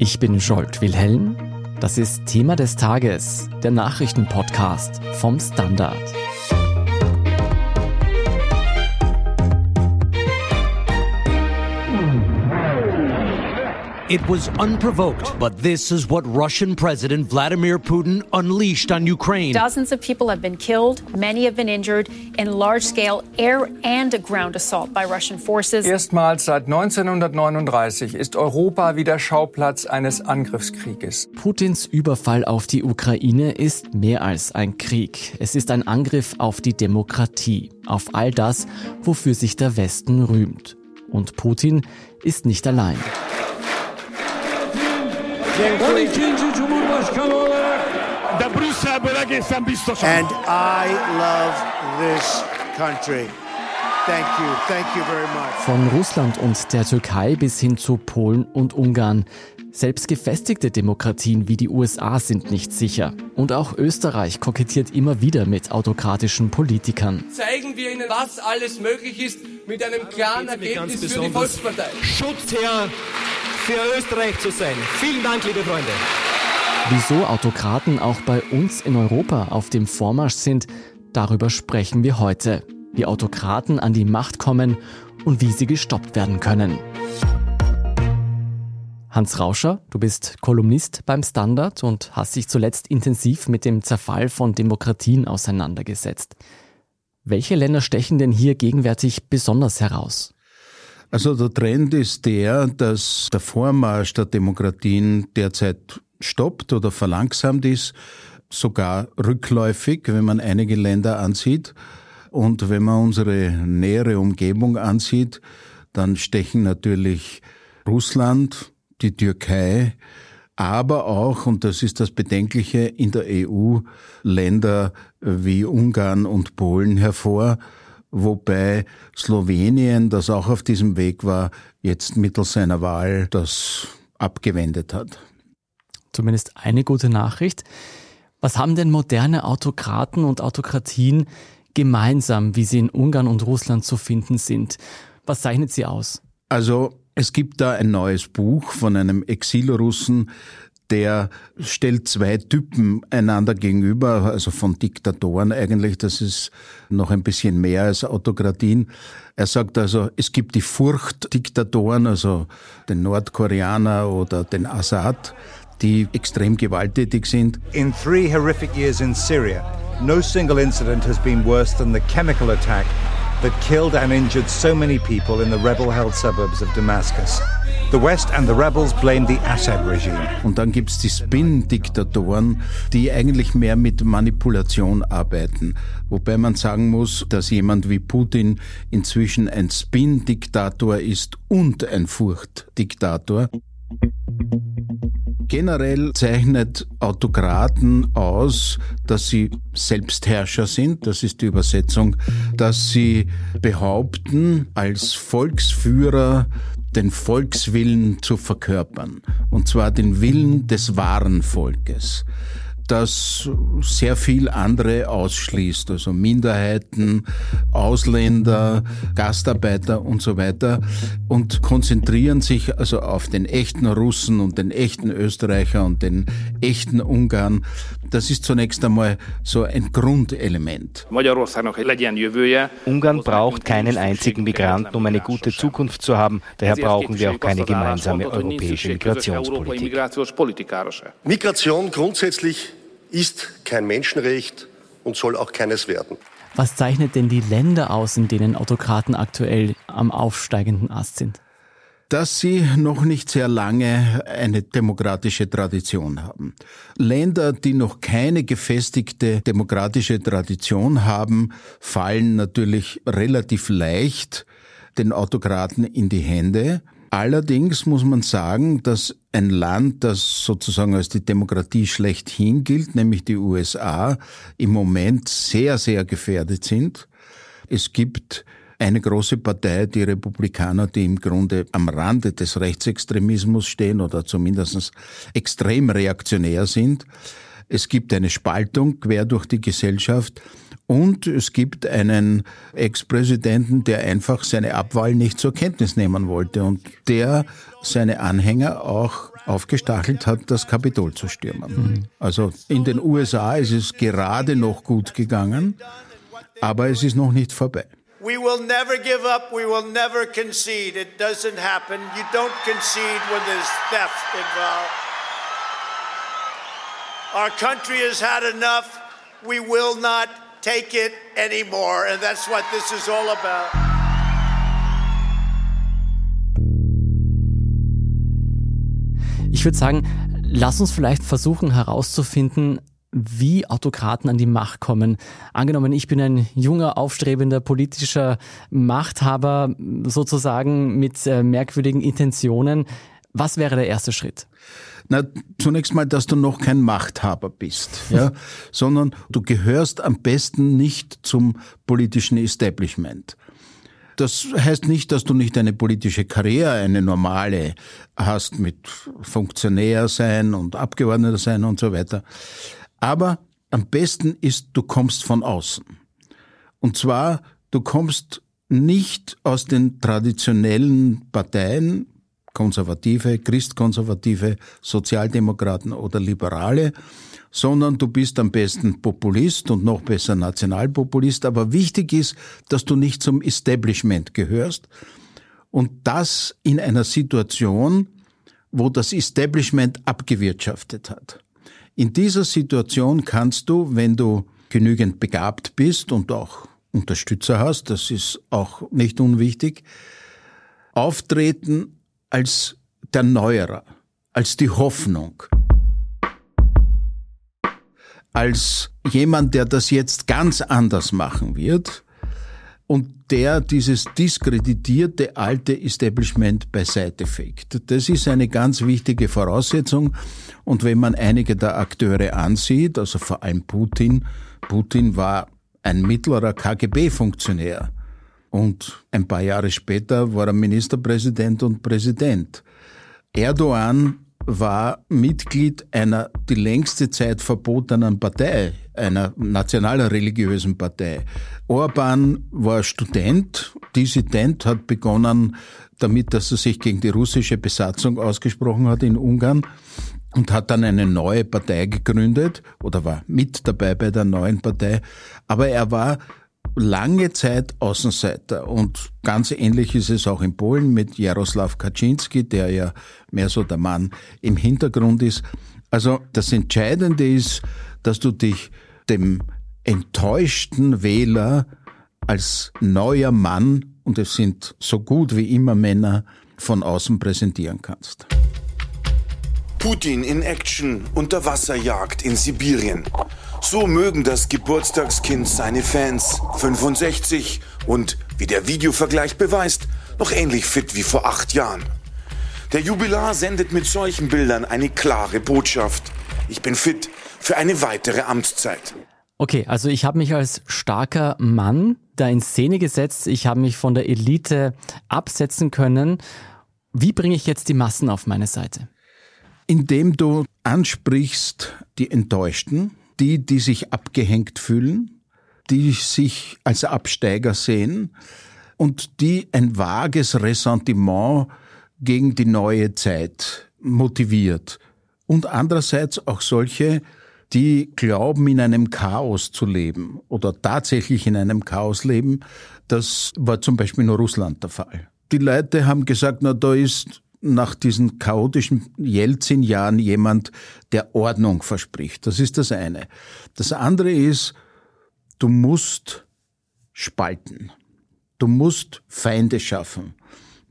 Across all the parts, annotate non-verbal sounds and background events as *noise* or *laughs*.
Ich bin Scholt Wilhelm. Das ist Thema des Tages, der Nachrichtenpodcast vom Standard. It was unprovoked, but this is what Russian President Vladimir Putin unleashed on Ukraine. Dozens of people have been killed, many have been injured in large scale air and ground assault by Russian forces. Erstmals seit 1939 ist Europa wieder Schauplatz eines Angriffskrieges. Putins Überfall auf die Ukraine ist mehr als ein Krieg. Es ist ein Angriff auf die Demokratie, auf all das, wofür sich der Westen rühmt. Und Putin ist nicht allein. And I love this country. Thank you. Thank you very much. Von Russland und der Türkei bis hin zu Polen und Ungarn. Selbst gefestigte Demokratien wie die USA sind nicht sicher. Und auch Österreich kokettiert immer wieder mit autokratischen Politikern. Zeigen wir ihnen, was alles möglich ist mit einem klaren Ergebnis für die Volkspartei. Schutzherr für Österreich zu sein. Vielen Dank, liebe Freunde. Wieso Autokraten auch bei uns in Europa auf dem Vormarsch sind, darüber sprechen wir heute. Wie Autokraten an die Macht kommen und wie sie gestoppt werden können. Hans Rauscher, du bist Kolumnist beim Standard und hast dich zuletzt intensiv mit dem Zerfall von Demokratien auseinandergesetzt. Welche Länder stechen denn hier gegenwärtig besonders heraus? Also der Trend ist der, dass der Vormarsch der Demokratien derzeit stoppt oder verlangsamt ist, sogar rückläufig, wenn man einige Länder ansieht. Und wenn man unsere nähere Umgebung ansieht, dann stechen natürlich Russland, die Türkei, aber auch, und das ist das Bedenkliche, in der EU Länder wie Ungarn und Polen hervor, wobei Slowenien, das auch auf diesem Weg war, jetzt mittels seiner Wahl das abgewendet hat zumindest eine gute Nachricht. Was haben denn moderne Autokraten und Autokratien gemeinsam, wie sie in Ungarn und Russland zu finden sind? Was zeichnet sie aus? Also es gibt da ein neues Buch von einem Exilrussen, der stellt zwei Typen einander gegenüber, also von Diktatoren eigentlich, das ist noch ein bisschen mehr als Autokratien. Er sagt also, es gibt die Furchtdiktatoren, also den Nordkoreaner oder den Assad, die extrem gewalttätig sind. In three horrific years in Syria, no single incident has been worse than the chemical attack that killed and injured so many people in the rebel-held suburbs of Damascus. The West and the rebels blame the Assad regime. Und dann gibt's die Spin-Diktatoren, die eigentlich mehr mit Manipulation arbeiten. Wobei man sagen muss, dass jemand wie Putin inzwischen ein Spin-Diktator ist und ein Furchtdiktator. Generell zeichnet Autokraten aus, dass sie Selbstherrscher sind, das ist die Übersetzung, dass sie behaupten, als Volksführer den Volkswillen zu verkörpern, und zwar den Willen des wahren Volkes das sehr viel andere ausschließt, also Minderheiten, Ausländer, Gastarbeiter und so weiter und konzentrieren sich also auf den echten Russen und den echten Österreicher und den echten Ungarn. Das ist zunächst einmal so ein Grundelement. Ungarn braucht keinen einzigen Migranten, um eine gute Zukunft zu haben. Daher brauchen wir auch keine gemeinsame europäische Migrationspolitik. Migration grundsätzlich ist kein Menschenrecht und soll auch keines werden. Was zeichnet denn die Länder aus, in denen Autokraten aktuell am aufsteigenden Ast sind? dass sie noch nicht sehr lange eine demokratische Tradition haben. Länder, die noch keine gefestigte demokratische Tradition haben, fallen natürlich relativ leicht den Autokraten in die Hände. Allerdings muss man sagen, dass ein Land, das sozusagen als die Demokratie schlechthin gilt, nämlich die USA, im Moment sehr, sehr gefährdet sind. Es gibt eine große Partei, die Republikaner, die im Grunde am Rande des Rechtsextremismus stehen oder zumindest extrem reaktionär sind. Es gibt eine Spaltung quer durch die Gesellschaft und es gibt einen Ex-Präsidenten, der einfach seine Abwahl nicht zur Kenntnis nehmen wollte und der seine Anhänger auch aufgestachelt hat, das Kapitol zu stürmen. Mhm. Also in den USA ist es gerade noch gut gegangen, aber es ist noch nicht vorbei. We will never give up, we will never concede. It doesn't happen. You don't concede when there's theft involved. Our country has had enough. We will not take it anymore. And that's what this is all about. Ich würde sagen, lass uns vielleicht versuchen herauszufinden, wie Autokraten an die Macht kommen. Angenommen, ich bin ein junger, aufstrebender politischer Machthaber, sozusagen mit äh, merkwürdigen Intentionen. Was wäre der erste Schritt? Na, zunächst mal, dass du noch kein Machthaber bist, ja, *laughs* sondern du gehörst am besten nicht zum politischen Establishment. Das heißt nicht, dass du nicht eine politische Karriere, eine normale hast mit Funktionär sein und Abgeordneter sein und so weiter. Aber am besten ist, du kommst von außen. Und zwar, du kommst nicht aus den traditionellen Parteien, Konservative, Christkonservative, Sozialdemokraten oder Liberale, sondern du bist am besten Populist und noch besser Nationalpopulist. Aber wichtig ist, dass du nicht zum Establishment gehörst und das in einer Situation, wo das Establishment abgewirtschaftet hat. In dieser Situation kannst du, wenn du genügend begabt bist und auch Unterstützer hast, das ist auch nicht unwichtig, auftreten als der Neuerer, als die Hoffnung, als jemand, der das jetzt ganz anders machen wird und der dieses diskreditierte alte Establishment beiseite fegt. Das ist eine ganz wichtige Voraussetzung. Und wenn man einige der Akteure ansieht, also vor allem Putin, Putin war ein mittlerer KGB-Funktionär. Und ein paar Jahre später war er Ministerpräsident und Präsident. Erdogan war Mitglied einer die längste Zeit verbotenen Partei, einer nationaler religiösen Partei. Orban war Student, Dissident, hat begonnen damit, dass er sich gegen die russische Besatzung ausgesprochen hat in Ungarn und hat dann eine neue Partei gegründet oder war mit dabei bei der neuen Partei. Aber er war lange Zeit Außenseiter und ganz ähnlich ist es auch in Polen mit Jaroslaw Kaczynski, der ja mehr so der Mann im Hintergrund ist. Also das Entscheidende ist, dass du dich dem enttäuschten Wähler als neuer Mann, und es sind so gut wie immer Männer, von außen präsentieren kannst. Putin in Action, Unterwasserjagd in Sibirien. So mögen das Geburtstagskind seine Fans. 65 und, wie der Videovergleich beweist, noch ähnlich fit wie vor acht Jahren. Der Jubilar sendet mit solchen Bildern eine klare Botschaft. Ich bin fit für eine weitere Amtszeit. Okay, also ich habe mich als starker Mann da in Szene gesetzt. Ich habe mich von der Elite absetzen können. Wie bringe ich jetzt die Massen auf meine Seite? Indem du ansprichst die Enttäuschten, die, die sich abgehängt fühlen, die sich als Absteiger sehen und die ein vages Ressentiment gegen die neue Zeit motiviert. Und andererseits auch solche, die glauben, in einem Chaos zu leben oder tatsächlich in einem Chaos leben. Das war zum Beispiel in Russland der Fall. Die Leute haben gesagt, na, da ist nach diesen chaotischen Jelzin-Jahren jemand, der Ordnung verspricht. Das ist das eine. Das andere ist, du musst spalten. Du musst Feinde schaffen.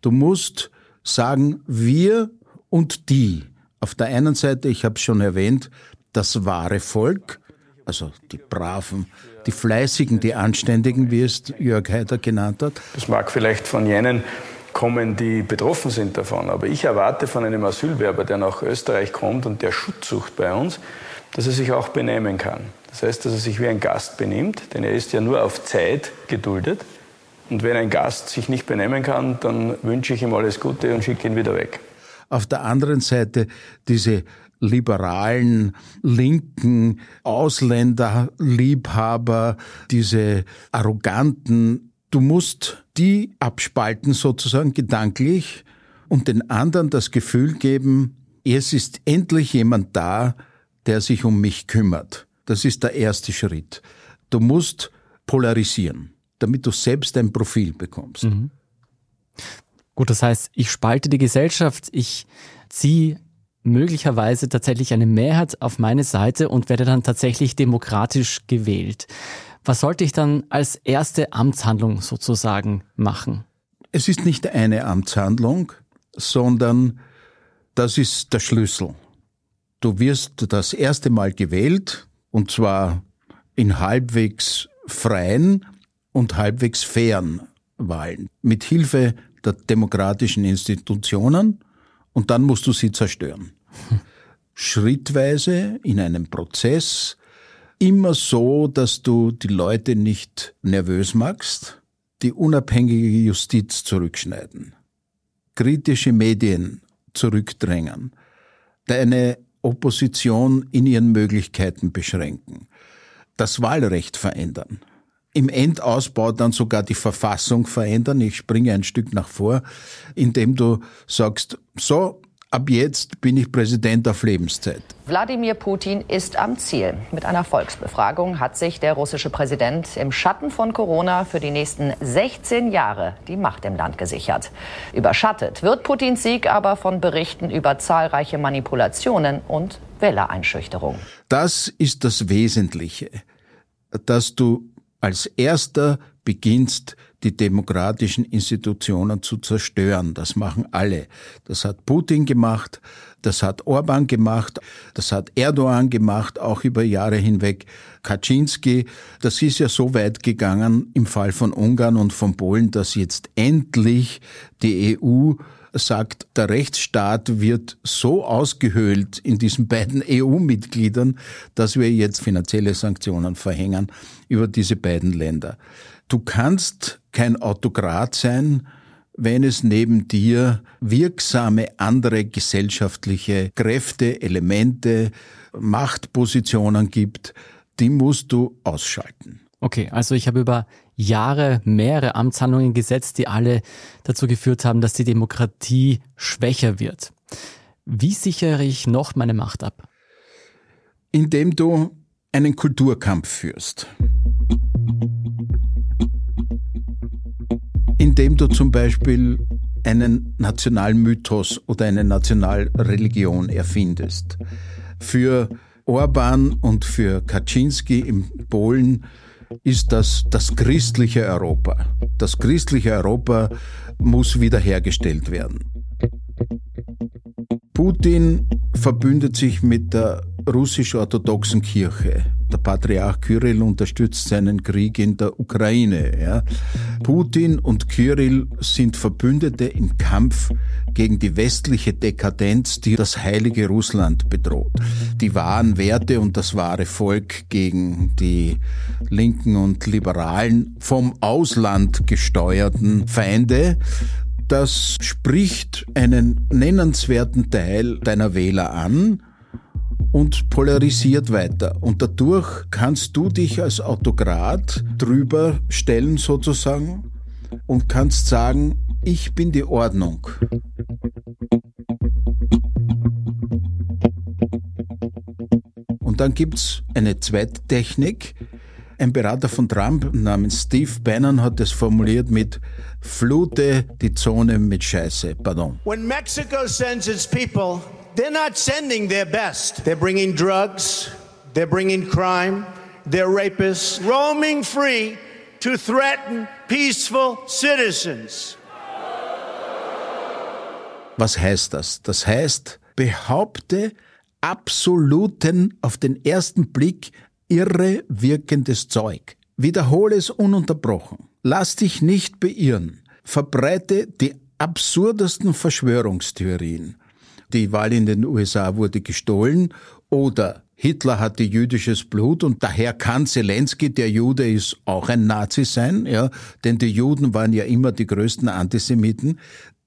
Du musst sagen, wir und die. Auf der einen Seite, ich habe schon erwähnt, das wahre Volk, also die Braven, die Fleißigen, die Anständigen, wie es Jörg Haider genannt hat. Das mag vielleicht von jenen kommen, die betroffen sind davon. Aber ich erwarte von einem Asylwerber, der nach Österreich kommt und der Schutz sucht bei uns, dass er sich auch benehmen kann. Das heißt, dass er sich wie ein Gast benimmt, denn er ist ja nur auf Zeit geduldet. Und wenn ein Gast sich nicht benehmen kann, dann wünsche ich ihm alles Gute und schicke ihn wieder weg. Auf der anderen Seite diese liberalen, linken Ausländerliebhaber, diese arroganten Du musst die abspalten sozusagen gedanklich und den anderen das Gefühl geben, es ist endlich jemand da, der sich um mich kümmert. Das ist der erste Schritt. Du musst polarisieren, damit du selbst ein Profil bekommst. Mhm. Gut, das heißt, ich spalte die Gesellschaft, ich ziehe möglicherweise tatsächlich eine Mehrheit auf meine Seite und werde dann tatsächlich demokratisch gewählt. Was sollte ich dann als erste Amtshandlung sozusagen machen? Es ist nicht eine Amtshandlung, sondern das ist der Schlüssel. Du wirst das erste Mal gewählt, und zwar in halbwegs freien und halbwegs fairen Wahlen, mit Hilfe der demokratischen Institutionen, und dann musst du sie zerstören. *laughs* Schrittweise in einem Prozess, immer so, dass du die Leute nicht nervös machst, die unabhängige Justiz zurückschneiden, kritische Medien zurückdrängen, deine Opposition in ihren Möglichkeiten beschränken, das Wahlrecht verändern, im Endausbau dann sogar die Verfassung verändern. Ich springe ein Stück nach vor, indem du sagst, so, Ab jetzt bin ich Präsident auf Lebenszeit. Wladimir Putin ist am Ziel. Mit einer Volksbefragung hat sich der russische Präsident im Schatten von Corona für die nächsten 16 Jahre die Macht im Land gesichert. Überschattet wird Putins Sieg aber von Berichten über zahlreiche Manipulationen und Wählereinschüchterung. Das ist das Wesentliche, dass du als erster beginnst, die demokratischen Institutionen zu zerstören. Das machen alle. Das hat Putin gemacht, das hat Orban gemacht, das hat Erdogan gemacht, auch über Jahre hinweg. Kaczynski, das ist ja so weit gegangen im Fall von Ungarn und von Polen, dass jetzt endlich die EU sagt, der Rechtsstaat wird so ausgehöhlt in diesen beiden *laughs* EU-Mitgliedern, dass wir jetzt finanzielle Sanktionen verhängen über diese beiden Länder. Du kannst kein Autokrat sein, wenn es neben dir wirksame andere gesellschaftliche Kräfte, Elemente, Machtpositionen gibt, die musst du ausschalten. Okay, also ich habe über Jahre mehrere Amtshandlungen gesetzt, die alle dazu geführt haben, dass die Demokratie schwächer wird. Wie sichere ich noch meine Macht ab? Indem du einen Kulturkampf führst. Indem du zum Beispiel einen Nationalmythos oder eine Nationalreligion erfindest. Für Orban und für Kaczynski in Polen ist das das christliche Europa. Das christliche Europa muss wiederhergestellt werden. Putin verbündet sich mit der russisch-orthodoxen Kirche. Der Patriarch Kyrill unterstützt seinen Krieg in der Ukraine. Ja. Putin und Kyrill sind Verbündete im Kampf gegen die westliche Dekadenz, die das heilige Russland bedroht. Die wahren Werte und das wahre Volk gegen die linken und liberalen, vom Ausland gesteuerten Feinde das spricht einen nennenswerten Teil deiner Wähler an und polarisiert weiter. Und dadurch kannst du dich als Autokrat drüber stellen sozusagen und kannst sagen, ich bin die Ordnung. Und dann gibt's eine zweite Technik. Ein Berater von Trump namens Steve Bannon hat es formuliert mit Flute die Zone mit Scheiße. Pardon. When Mexico sends its people They're not sending their best. They're bringing drugs, they're bringing crime, they're rapists, roaming free to threaten peaceful citizens. Was heißt das? Das heißt, behaupte absoluten, auf den ersten Blick irre wirkendes Zeug. Wiederhole es ununterbrochen. Lass dich nicht beirren. Verbreite die absurdesten Verschwörungstheorien die Wahl in den USA wurde gestohlen oder Hitler hatte jüdisches Blut und daher kann Zelensky, der Jude ist, auch ein Nazi sein, ja, denn die Juden waren ja immer die größten Antisemiten.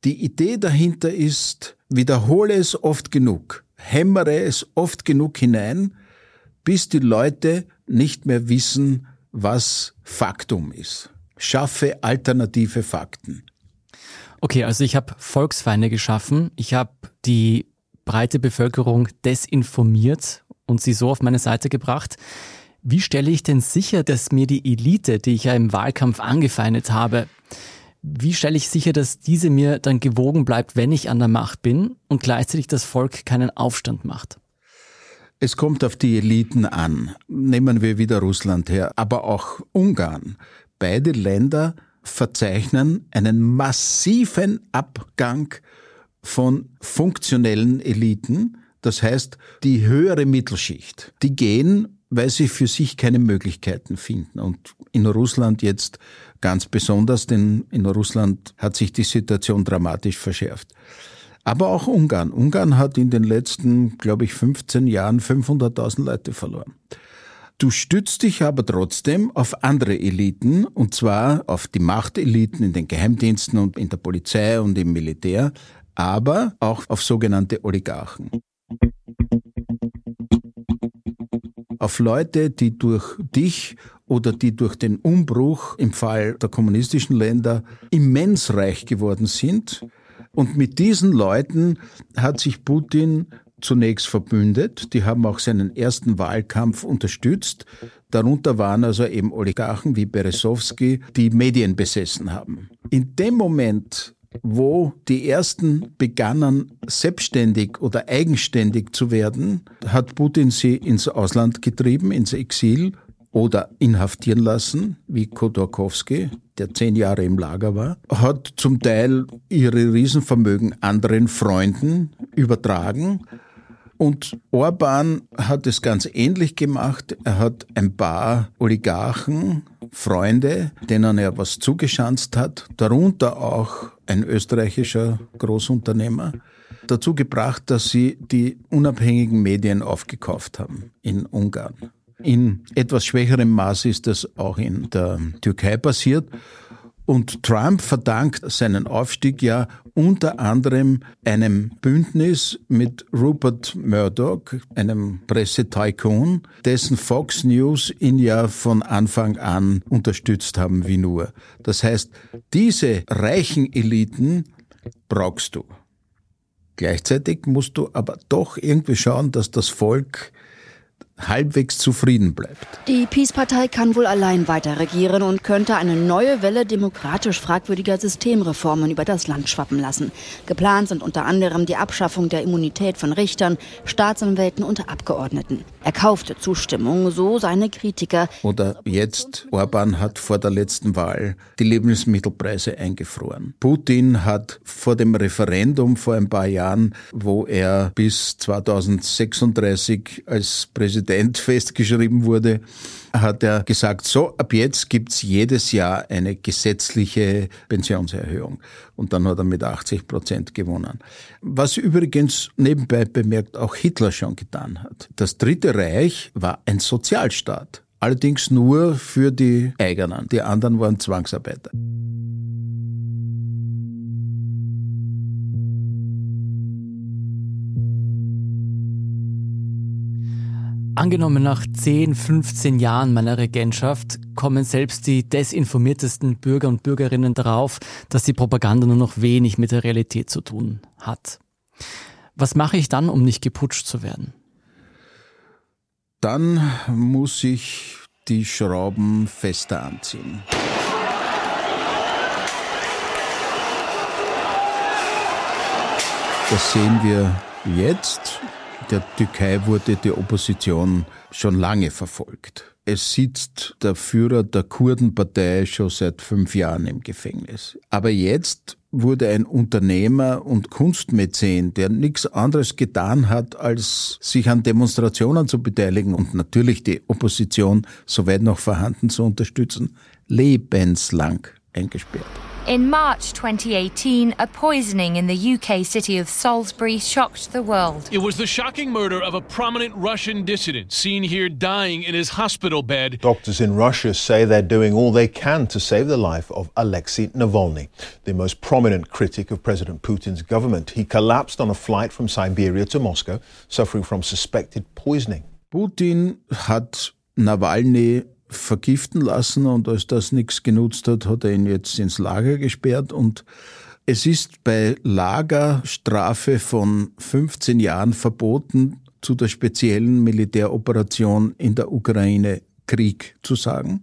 Die Idee dahinter ist, wiederhole es oft genug, hämmere es oft genug hinein, bis die Leute nicht mehr wissen, was Faktum ist. Schaffe alternative Fakten. Okay, also ich habe Volksfeinde geschaffen, ich habe die breite Bevölkerung desinformiert und sie so auf meine Seite gebracht. Wie stelle ich denn sicher, dass mir die Elite, die ich ja im Wahlkampf angefeindet habe, wie stelle ich sicher, dass diese mir dann gewogen bleibt, wenn ich an der Macht bin und gleichzeitig das Volk keinen Aufstand macht? Es kommt auf die Eliten an. Nehmen wir wieder Russland her, aber auch Ungarn. Beide Länder verzeichnen einen massiven Abgang von funktionellen Eliten. Das heißt, die höhere Mittelschicht, die gehen, weil sie für sich keine Möglichkeiten finden. Und in Russland jetzt ganz besonders, denn in Russland hat sich die Situation dramatisch verschärft. Aber auch Ungarn. Ungarn hat in den letzten, glaube ich, 15 Jahren 500.000 Leute verloren. Du stützt dich aber trotzdem auf andere Eliten, und zwar auf die Machteliten in den Geheimdiensten und in der Polizei und im Militär, aber auch auf sogenannte Oligarchen. Auf Leute, die durch dich oder die durch den Umbruch im Fall der kommunistischen Länder immens reich geworden sind. Und mit diesen Leuten hat sich Putin zunächst verbündet. Die haben auch seinen ersten Wahlkampf unterstützt. Darunter waren also eben Oligarchen wie Beresowski, die Medien besessen haben. In dem Moment, wo die ersten begannen, selbstständig oder eigenständig zu werden, hat Putin sie ins Ausland getrieben, ins Exil oder inhaftieren lassen, wie Khodorkovsky, der zehn Jahre im Lager war, hat zum Teil ihre Riesenvermögen anderen Freunden übertragen. Und Orban hat es ganz ähnlich gemacht. Er hat ein paar Oligarchen, Freunde, denen er was zugeschanzt hat, darunter auch ein österreichischer Großunternehmer, dazu gebracht, dass sie die unabhängigen Medien aufgekauft haben in Ungarn. In etwas schwächerem Maß ist das auch in der Türkei passiert. Und Trump verdankt seinen Aufstieg ja unter anderem einem Bündnis mit Rupert Murdoch, einem Pressetycoon, dessen Fox News ihn ja von Anfang an unterstützt haben wie nur. Das heißt, diese reichen Eliten brauchst du. Gleichzeitig musst du aber doch irgendwie schauen, dass das Volk halbwegs zufrieden bleibt. Die Peace-Partei kann wohl allein weiter regieren und könnte eine neue Welle demokratisch fragwürdiger Systemreformen über das Land schwappen lassen. Geplant sind unter anderem die Abschaffung der Immunität von Richtern, Staatsanwälten und Abgeordneten. Erkaufte Zustimmung, so seine Kritiker. Oder jetzt, Orban hat vor der letzten Wahl die Lebensmittelpreise eingefroren. Putin hat vor dem Referendum vor ein paar Jahren, wo er bis 2036 als Präsident Präsident festgeschrieben wurde, hat er gesagt, so ab jetzt gibt's jedes Jahr eine gesetzliche Pensionserhöhung. Und dann hat er mit 80 Prozent gewonnen. Was übrigens nebenbei bemerkt auch Hitler schon getan hat. Das Dritte Reich war ein Sozialstaat. Allerdings nur für die eigenen. Die anderen waren Zwangsarbeiter. Angenommen, nach 10, 15 Jahren meiner Regentschaft kommen selbst die desinformiertesten Bürger und Bürgerinnen darauf, dass die Propaganda nur noch wenig mit der Realität zu tun hat. Was mache ich dann, um nicht geputscht zu werden? Dann muss ich die Schrauben fester anziehen. Das sehen wir jetzt der Türkei wurde die Opposition schon lange verfolgt. Es sitzt der Führer der Kurdenpartei schon seit fünf Jahren im Gefängnis. Aber jetzt wurde ein Unternehmer und Kunstmäzen, der nichts anderes getan hat, als sich an Demonstrationen zu beteiligen und natürlich die Opposition, soweit noch vorhanden, zu unterstützen, lebenslang eingesperrt. In March 2018, a poisoning in the UK city of Salisbury shocked the world. It was the shocking murder of a prominent Russian dissident seen here dying in his hospital bed. Doctors in Russia say they're doing all they can to save the life of Alexei Navalny, the most prominent critic of President Putin's government. He collapsed on a flight from Siberia to Moscow, suffering from suspected poisoning. Putin hat Nawalny vergiften lassen und als das nichts genutzt hat, hat er ihn jetzt ins Lager gesperrt und Es ist bei Lagerstrafe von 15 Jahren verboten, zu der speziellen Militäroperation in der Ukraine Krieg zu sagen.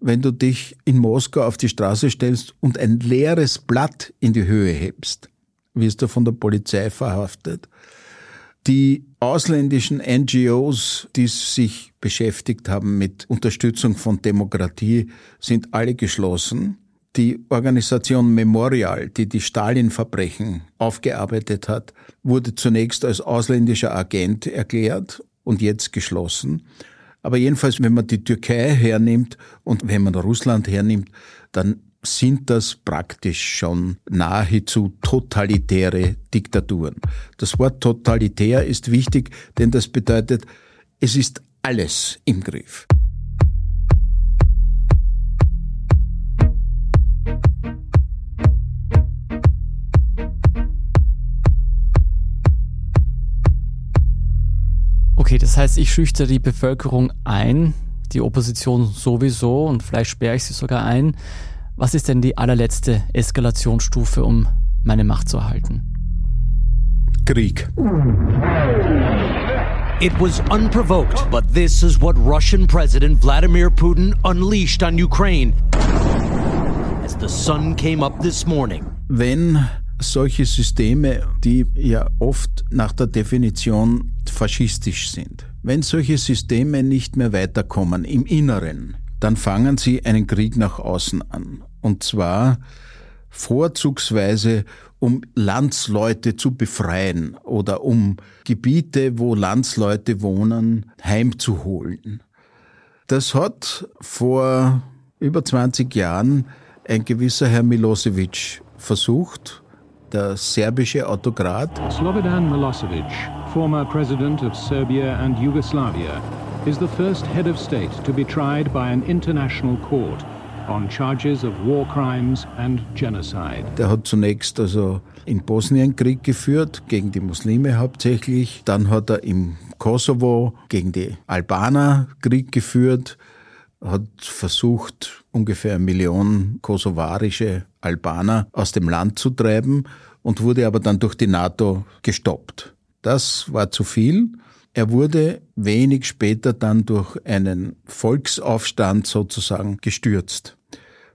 Wenn du dich in Moskau auf die Straße stellst und ein leeres Blatt in die Höhe hebst, wirst du von der Polizei verhaftet. Die ausländischen NGOs, die sich beschäftigt haben mit Unterstützung von Demokratie, sind alle geschlossen. Die Organisation Memorial, die die Stalin-Verbrechen aufgearbeitet hat, wurde zunächst als ausländischer Agent erklärt und jetzt geschlossen. Aber jedenfalls, wenn man die Türkei hernimmt und wenn man Russland hernimmt, dann sind das praktisch schon nahezu totalitäre Diktaturen. Das Wort totalitär ist wichtig, denn das bedeutet, es ist alles im Griff. Okay, das heißt, ich schüchte die Bevölkerung ein, die Opposition sowieso und vielleicht sperre ich sie sogar ein. Was ist denn die allerletzte Eskalationsstufe, um meine Macht zu erhalten? Krieg. It was unprovoked, but this is what Russian President Vladimir Putin unleashed on Ukraine as the sun came up this morning. Wenn solche Systeme, die ja oft nach der Definition faschistisch sind, wenn solche Systeme nicht mehr weiterkommen im Inneren, dann fangen sie einen Krieg nach außen an. Und zwar vorzugsweise, um Landsleute zu befreien oder um Gebiete, wo Landsleute wohnen, heimzuholen. Das hat vor über 20 Jahren ein gewisser Herr Milosevic versucht, der serbische Autokrat. Slobodan Milosevic, former president of Serbia and Yugoslavia, is the first head of state to be tried by an international court on charges of war crimes and genocide. Der hat zunächst also in Bosnien Krieg geführt, gegen die Muslime hauptsächlich. Dann hat er im Kosovo gegen die Albaner Krieg geführt, hat versucht, ungefähr eine Million kosovarische Albaner aus dem Land zu treiben und wurde aber dann durch die NATO gestoppt. Das war zu viel. Er wurde wenig später dann durch einen Volksaufstand sozusagen gestürzt.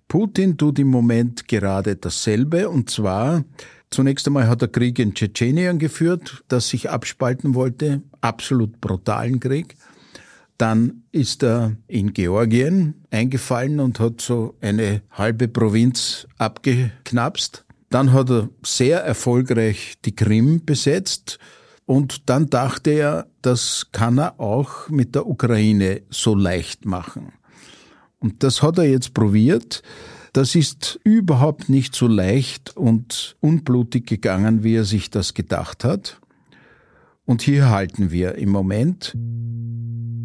Putin tut im Moment gerade dasselbe und zwar Zunächst einmal hat er Krieg in Tschetschenien geführt, das sich abspalten wollte, absolut brutalen Krieg. Dann ist er in Georgien eingefallen und hat so eine halbe Provinz abgeknapst. Dann hat er sehr erfolgreich die Krim besetzt, und dann dachte er, das kann er auch mit der Ukraine so leicht machen. Und das hat er jetzt probiert. Das ist überhaupt nicht so leicht und unblutig gegangen, wie er sich das gedacht hat. Und hier halten wir im Moment.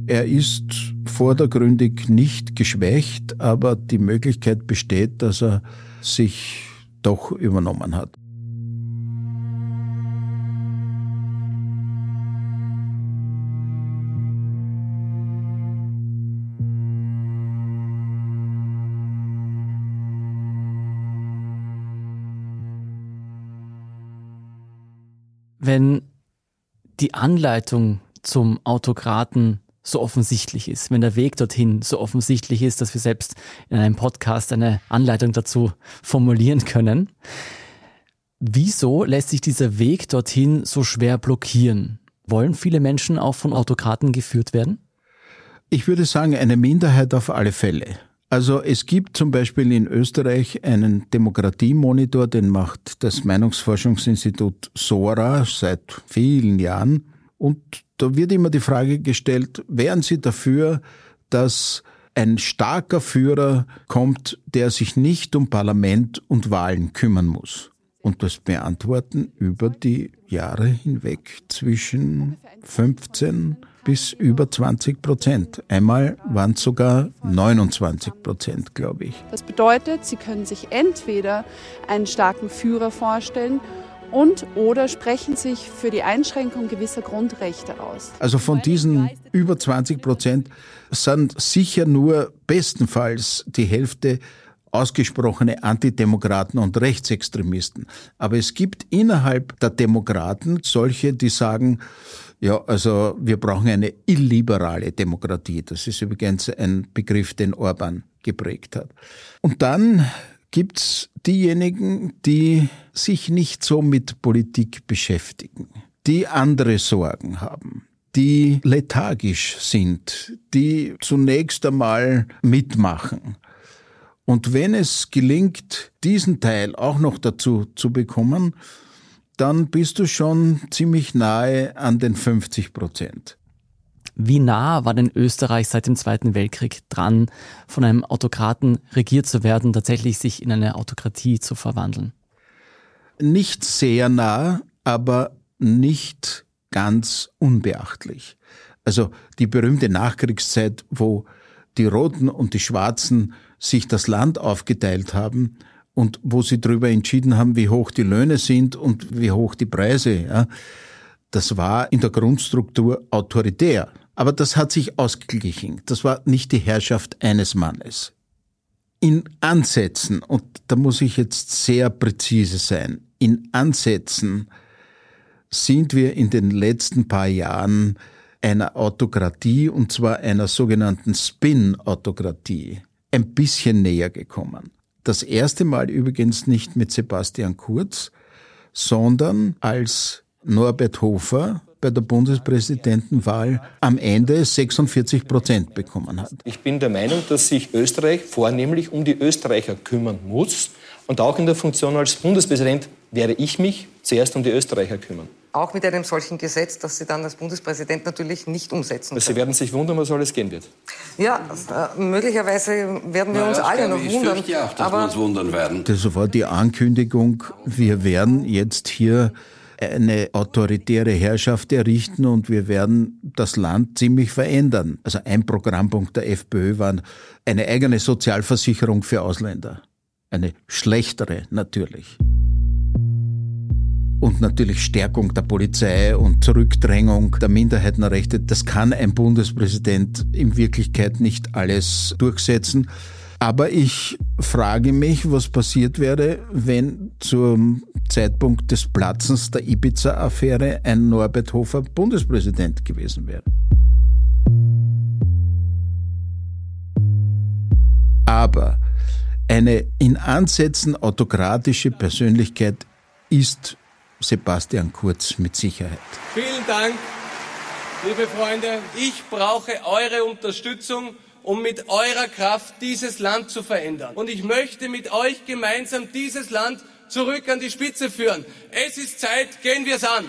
Er ist vordergründig nicht geschwächt, aber die Möglichkeit besteht, dass er sich doch übernommen hat. Wenn die Anleitung zum Autokraten so offensichtlich ist, wenn der Weg dorthin so offensichtlich ist, dass wir selbst in einem Podcast eine Anleitung dazu formulieren können. Wieso lässt sich dieser Weg dorthin so schwer blockieren? Wollen viele Menschen auch von Autokraten geführt werden? Ich würde sagen, eine Minderheit auf alle Fälle. Also es gibt zum Beispiel in Österreich einen Demokratiemonitor, den macht das Meinungsforschungsinstitut SORA seit vielen Jahren. Und da wird immer die Frage gestellt, wären Sie dafür, dass ein starker Führer kommt, der sich nicht um Parlament und Wahlen kümmern muss? Und das beantworten über die Jahre hinweg zwischen 15 bis über 20 Prozent. Einmal waren es sogar 29 Prozent, glaube ich. Das bedeutet, Sie können sich entweder einen starken Führer vorstellen und oder sprechen sich für die Einschränkung gewisser Grundrechte aus. Also von diesen über 20 Prozent sind sicher nur bestenfalls die Hälfte ausgesprochene Antidemokraten und Rechtsextremisten. Aber es gibt innerhalb der Demokraten solche, die sagen, ja, also wir brauchen eine illiberale Demokratie. Das ist übrigens ein Begriff, den Orban geprägt hat. Und dann gibt's diejenigen, die sich nicht so mit Politik beschäftigen, die andere Sorgen haben, die lethargisch sind, die zunächst einmal mitmachen. Und wenn es gelingt, diesen Teil auch noch dazu zu bekommen, dann bist du schon ziemlich nahe an den 50 Prozent. Wie nah war denn Österreich seit dem Zweiten Weltkrieg dran, von einem Autokraten regiert zu werden, tatsächlich sich in eine Autokratie zu verwandeln? Nicht sehr nah, aber nicht ganz unbeachtlich. Also die berühmte Nachkriegszeit, wo die Roten und die Schwarzen sich das Land aufgeteilt haben und wo sie darüber entschieden haben, wie hoch die Löhne sind und wie hoch die Preise. Ja, das war in der Grundstruktur autoritär. Aber das hat sich ausgeglichen. Das war nicht die Herrschaft eines Mannes. In Ansätzen, und da muss ich jetzt sehr präzise sein, in Ansätzen sind wir in den letzten paar Jahren einer Autokratie, und zwar einer sogenannten Spin-Autokratie, ein bisschen näher gekommen. Das erste Mal übrigens nicht mit Sebastian Kurz, sondern als Norbert Hofer bei der Bundespräsidentenwahl am Ende 46 Prozent bekommen hat. Ich bin der Meinung, dass sich Österreich vornehmlich um die Österreicher kümmern muss. Und auch in der Funktion als Bundespräsident werde ich mich zuerst um die Österreicher kümmern. Auch mit einem solchen Gesetz, das Sie dann als Bundespräsident natürlich nicht umsetzen können. Sie werden sich wundern, was alles gehen wird. Ja, äh, möglicherweise werden wir naja, uns alle noch wundern. Ich auch, dass wir uns wundern werden. Das war die Ankündigung, wir werden jetzt hier eine autoritäre Herrschaft errichten und wir werden das Land ziemlich verändern. Also ein Programmpunkt der FPÖ war eine eigene Sozialversicherung für Ausländer. Eine schlechtere natürlich und natürlich Stärkung der Polizei und Zurückdrängung der Minderheitenrechte. Das kann ein Bundespräsident in Wirklichkeit nicht alles durchsetzen. Aber ich frage mich, was passiert wäre, wenn zum Zeitpunkt des Platzens der Ibiza-Affäre ein Norbert Hofer Bundespräsident gewesen wäre. Aber eine in Ansätzen autokratische Persönlichkeit ist Sebastian Kurz mit Sicherheit. Vielen Dank, liebe Freunde. Ich brauche eure Unterstützung, um mit eurer Kraft dieses Land zu verändern. Und ich möchte mit euch gemeinsam dieses Land zurück an die Spitze führen. Es ist Zeit, gehen wir es an.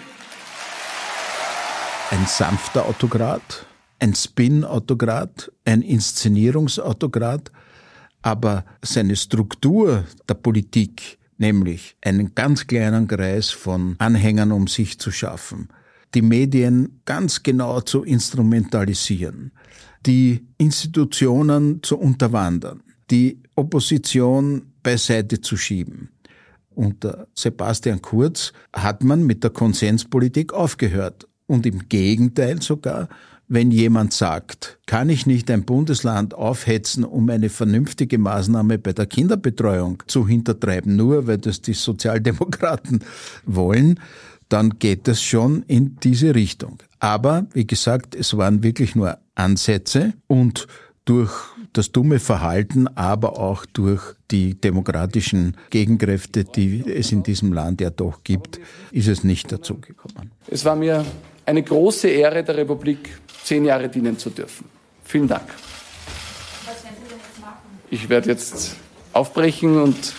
Ein sanfter Autokrat, ein Spin-Autokrat, ein Inszenierungsautokrat, aber seine Struktur der Politik nämlich einen ganz kleinen Kreis von Anhängern um sich zu schaffen, die Medien ganz genau zu instrumentalisieren, die Institutionen zu unterwandern, die Opposition beiseite zu schieben. Unter Sebastian Kurz hat man mit der Konsenspolitik aufgehört und im Gegenteil sogar wenn jemand sagt, kann ich nicht ein Bundesland aufhetzen, um eine vernünftige Maßnahme bei der Kinderbetreuung zu hintertreiben, nur weil das die Sozialdemokraten *laughs* wollen, dann geht es schon in diese Richtung. Aber, wie gesagt, es waren wirklich nur Ansätze und durch das dumme Verhalten, aber auch durch die demokratischen Gegenkräfte, die es in diesem Land ja doch gibt, ist es nicht dazu gekommen. Es war mir eine große Ehre der Republik, zehn Jahre dienen zu dürfen. Vielen Dank. Ich werde jetzt aufbrechen und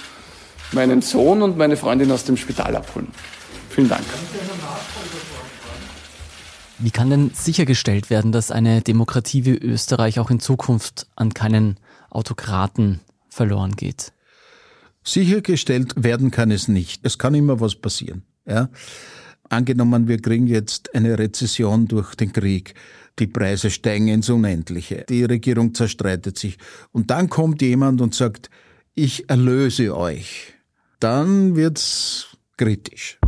meinen Sohn und meine Freundin aus dem Spital abholen. Vielen Dank. Wie kann denn sichergestellt werden, dass eine Demokratie wie Österreich auch in Zukunft an keinen Autokraten verloren geht? Sichergestellt werden kann es nicht. Es kann immer was passieren. Ja? Angenommen, wir kriegen jetzt eine Rezession durch den Krieg. Die Preise steigen ins Unendliche. Die Regierung zerstreitet sich. Und dann kommt jemand und sagt, ich erlöse euch. Dann wird's kritisch.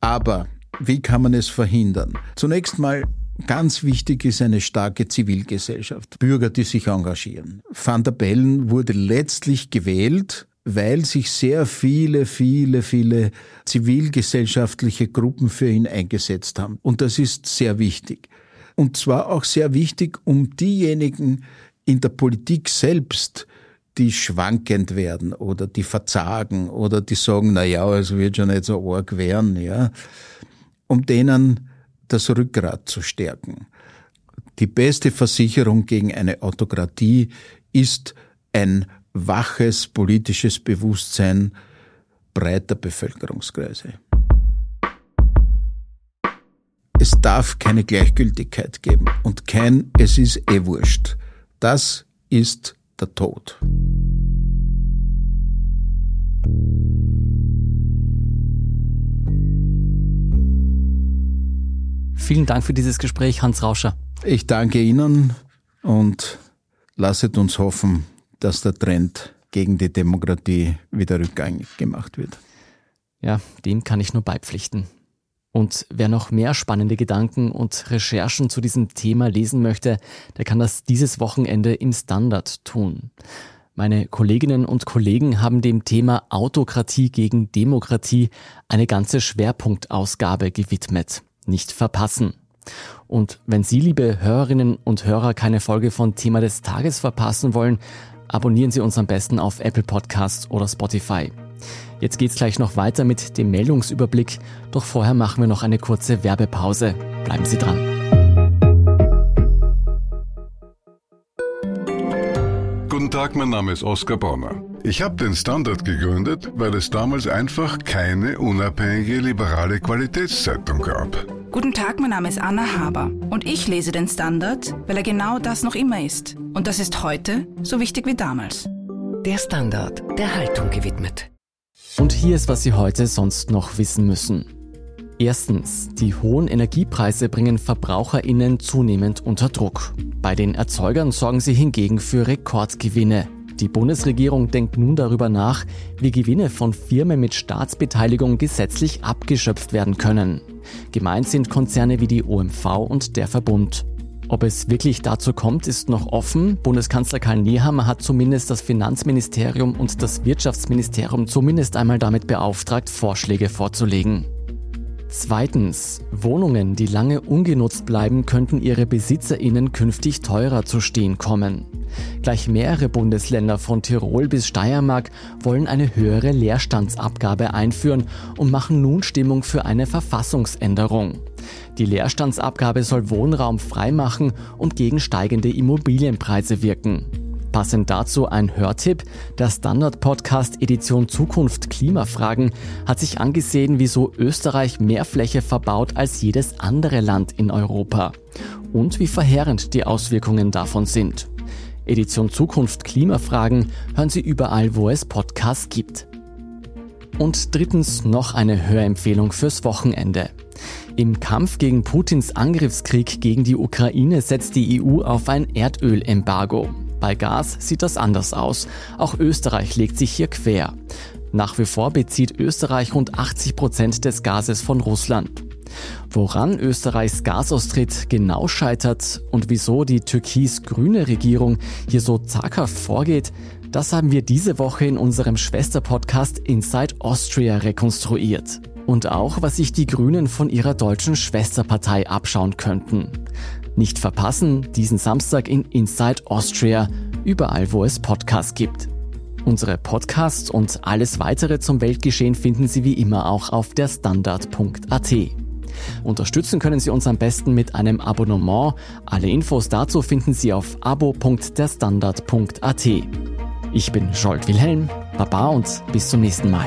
Aber wie kann man es verhindern? Zunächst mal Ganz wichtig ist eine starke Zivilgesellschaft, Bürger, die sich engagieren. Van der Bellen wurde letztlich gewählt, weil sich sehr viele, viele, viele zivilgesellschaftliche Gruppen für ihn eingesetzt haben. Und das ist sehr wichtig. Und zwar auch sehr wichtig, um diejenigen in der Politik selbst, die schwankend werden oder die verzagen oder die sagen, na ja, es wird schon nicht so arg werden, ja, um denen das Rückgrat zu stärken. Die beste Versicherung gegen eine Autokratie ist ein waches politisches Bewusstsein breiter Bevölkerungskreise. Es darf keine Gleichgültigkeit geben und kein Es ist eh wurscht. Das ist der Tod. Vielen Dank für dieses Gespräch, Hans Rauscher. Ich danke Ihnen und lasset uns hoffen, dass der Trend gegen die Demokratie wieder rückgängig gemacht wird. Ja, dem kann ich nur beipflichten. Und wer noch mehr spannende Gedanken und Recherchen zu diesem Thema lesen möchte, der kann das dieses Wochenende im Standard tun. Meine Kolleginnen und Kollegen haben dem Thema Autokratie gegen Demokratie eine ganze Schwerpunktausgabe gewidmet nicht verpassen. Und wenn Sie, liebe Hörerinnen und Hörer, keine Folge von Thema des Tages verpassen wollen, abonnieren Sie uns am besten auf Apple Podcasts oder Spotify. Jetzt geht's gleich noch weiter mit dem Meldungsüberblick, doch vorher machen wir noch eine kurze Werbepause. Bleiben Sie dran. Guten Tag, mein Name ist Oskar Bonner. Ich habe den Standard gegründet, weil es damals einfach keine unabhängige liberale Qualitätszeitung gab. Guten Tag, mein Name ist Anna Haber und ich lese den Standard, weil er genau das noch immer ist. Und das ist heute so wichtig wie damals. Der Standard, der Haltung gewidmet. Und hier ist, was Sie heute sonst noch wissen müssen. Erstens, die hohen Energiepreise bringen Verbraucherinnen zunehmend unter Druck. Bei den Erzeugern sorgen sie hingegen für Rekordgewinne. Die Bundesregierung denkt nun darüber nach, wie Gewinne von Firmen mit Staatsbeteiligung gesetzlich abgeschöpft werden können. Gemeint sind Konzerne wie die OMV und der Verbund. Ob es wirklich dazu kommt, ist noch offen. Bundeskanzler Karl Nehammer hat zumindest das Finanzministerium und das Wirtschaftsministerium zumindest einmal damit beauftragt, Vorschläge vorzulegen. Zweitens. Wohnungen, die lange ungenutzt bleiben, könnten ihre BesitzerInnen künftig teurer zu stehen kommen. Gleich mehrere Bundesländer von Tirol bis Steiermark wollen eine höhere Leerstandsabgabe einführen und machen nun Stimmung für eine Verfassungsänderung. Die Leerstandsabgabe soll Wohnraum freimachen und gegen steigende Immobilienpreise wirken. Passend dazu ein Hörtipp. Der Standard-Podcast Edition Zukunft Klimafragen hat sich angesehen, wieso Österreich mehr Fläche verbaut als jedes andere Land in Europa. Und wie verheerend die Auswirkungen davon sind. Edition Zukunft Klimafragen hören Sie überall, wo es Podcasts gibt. Und drittens noch eine Hörempfehlung fürs Wochenende. Im Kampf gegen Putins Angriffskrieg gegen die Ukraine setzt die EU auf ein Erdölembargo. Bei Gas sieht das anders aus. Auch Österreich legt sich hier quer. Nach wie vor bezieht Österreich rund 80 Prozent des Gases von Russland. Woran Österreichs Gasaustritt genau scheitert und wieso die türkis-grüne Regierung hier so zaghaft vorgeht, das haben wir diese Woche in unserem Schwesterpodcast Inside Austria rekonstruiert. Und auch, was sich die Grünen von ihrer deutschen Schwesterpartei abschauen könnten. Nicht verpassen, diesen Samstag in Inside Austria, überall wo es Podcasts gibt. Unsere Podcasts und alles weitere zum Weltgeschehen finden Sie wie immer auch auf der Standard.at. Unterstützen können Sie uns am besten mit einem Abonnement. Alle Infos dazu finden Sie auf abo.derstandard.at. Ich bin Scholt Wilhelm, Baba und bis zum nächsten Mal.